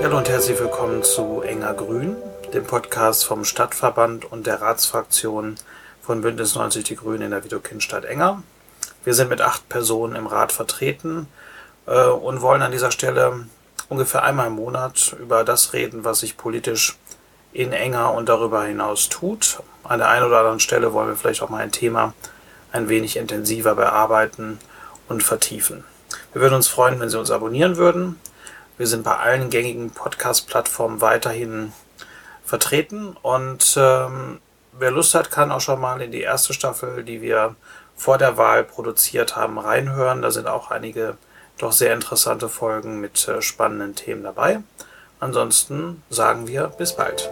Hallo und herzlich willkommen zu Enger Grün, dem Podcast vom Stadtverband und der Ratsfraktion von Bündnis 90 Die Grünen in der Widokinstadt Enger. Wir sind mit acht Personen im Rat vertreten äh, und wollen an dieser Stelle ungefähr einmal im Monat über das reden, was sich politisch in Enger und darüber hinaus tut. An der einen oder anderen Stelle wollen wir vielleicht auch mal ein Thema ein wenig intensiver bearbeiten und vertiefen. Wir würden uns freuen, wenn Sie uns abonnieren würden. Wir sind bei allen gängigen Podcast-Plattformen weiterhin vertreten und ähm, wer Lust hat, kann auch schon mal in die erste Staffel, die wir vor der Wahl produziert haben, reinhören. Da sind auch einige doch sehr interessante Folgen mit äh, spannenden Themen dabei. Ansonsten sagen wir bis bald.